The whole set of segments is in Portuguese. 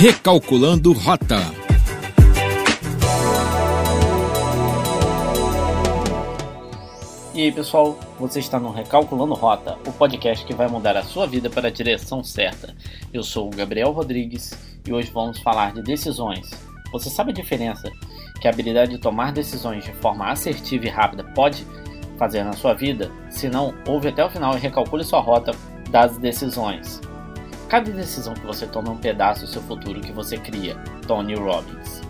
Recalculando Rota. E aí pessoal, você está no Recalculando Rota, o podcast que vai mudar a sua vida para a direção certa. Eu sou o Gabriel Rodrigues e hoje vamos falar de decisões. Você sabe a diferença que a habilidade de tomar decisões de forma assertiva e rápida pode fazer na sua vida? Se não, ouve até o final e recalcule sua rota das decisões. Cada decisão que você toma é um pedaço do seu futuro que você cria. Tony Robbins.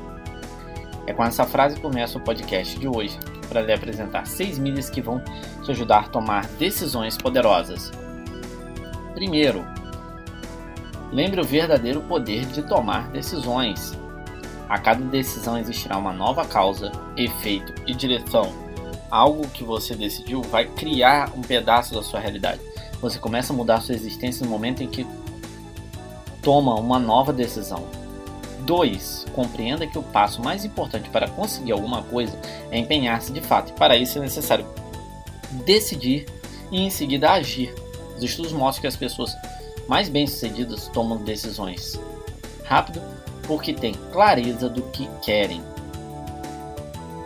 É com essa frase que começa o podcast de hoje, para lhe apresentar seis milhas que vão te ajudar a tomar decisões poderosas. Primeiro, lembre o verdadeiro poder de tomar decisões. A cada decisão existirá uma nova causa, efeito e direção algo que você decidiu vai criar um pedaço da sua realidade. Você começa a mudar sua existência no momento em que toma uma nova decisão. 2. Compreenda que o passo mais importante para conseguir alguma coisa é empenhar-se de fato, e para isso é necessário decidir e em seguida agir. Os estudos mostram que as pessoas mais bem-sucedidas tomam decisões rápido porque têm clareza do que querem.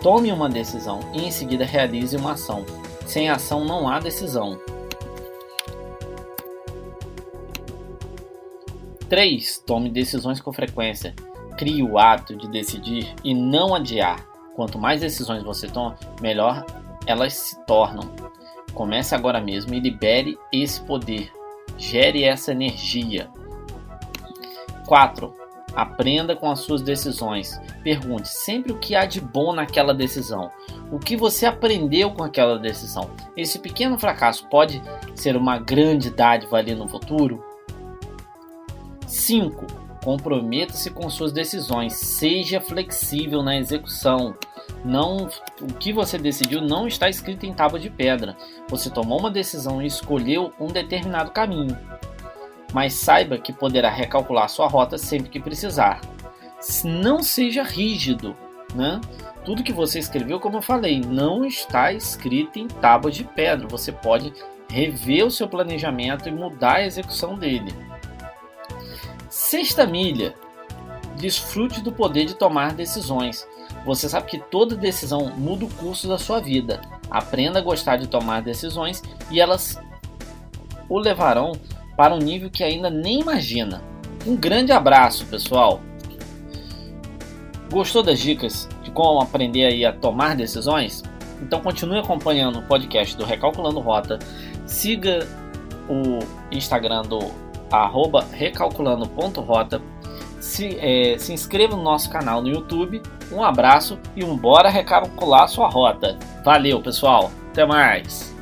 Tome uma decisão e em seguida realize uma ação. Sem ação não há decisão. 3. Tome decisões com frequência. Crie o hábito de decidir e não adiar. Quanto mais decisões você toma, melhor elas se tornam. Comece agora mesmo e libere esse poder. Gere essa energia. 4. Aprenda com as suas decisões. Pergunte sempre o que há de bom naquela decisão. O que você aprendeu com aquela decisão? Esse pequeno fracasso pode ser uma grande dádiva ali no futuro? 5. Comprometa-se com suas decisões. Seja flexível na execução. Não, o que você decidiu não está escrito em tábua de pedra. Você tomou uma decisão e escolheu um determinado caminho mas saiba que poderá recalcular sua rota sempre que precisar. Não seja rígido, né? Tudo que você escreveu, como eu falei, não está escrito em tábua de pedra. Você pode rever o seu planejamento e mudar a execução dele. Sexta milha. Desfrute do poder de tomar decisões. Você sabe que toda decisão muda o curso da sua vida. Aprenda a gostar de tomar decisões e elas o levarão para um nível que ainda nem imagina. Um grande abraço, pessoal! Gostou das dicas de como aprender a tomar decisões? Então continue acompanhando o podcast do Recalculando Rota. Siga o Instagram do arroba recalculando.rota. Se, é, se inscreva no nosso canal no YouTube. Um abraço e um bora recalcular sua rota. Valeu, pessoal! Até mais!